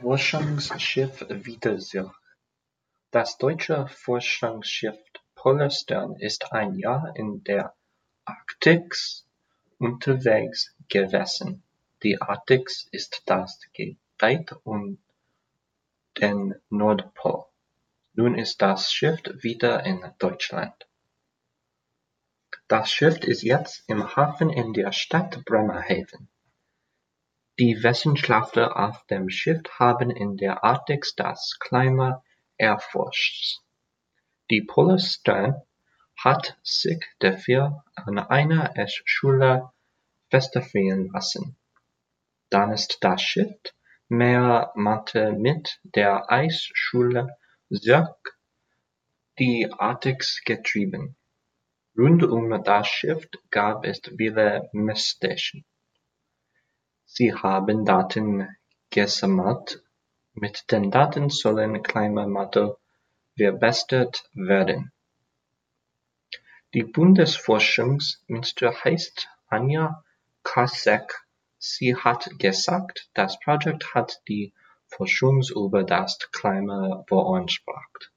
Forschungsschiff Wiedersee Das deutsche Forschungsschiff Polarstern ist ein Jahr in der Arktis unterwegs gewesen. Die Arktis ist das Gebiet um den Nordpol. Nun ist das Schiff wieder in Deutschland. Das Schiff ist jetzt im Hafen in der Stadt Bremerhaven. Die Wissenschaftler auf dem Schiff haben in der Arktis das Klima erforscht. Die Polarstern hat sich dafür an einer Eisschule feststellen lassen. Dann ist das Schiff Meermatte mit der Eisschule durch die Arktis getrieben. Rund um das Schiff gab es viele Messstationen. Sie haben Daten gesammelt, mit den Daten sollen Klimamodelle verbessert werden. Die Bundesforschungsminister heißt Anja Kasek. Sie hat gesagt, das Projekt hat die Forschung über das Klima beansprucht.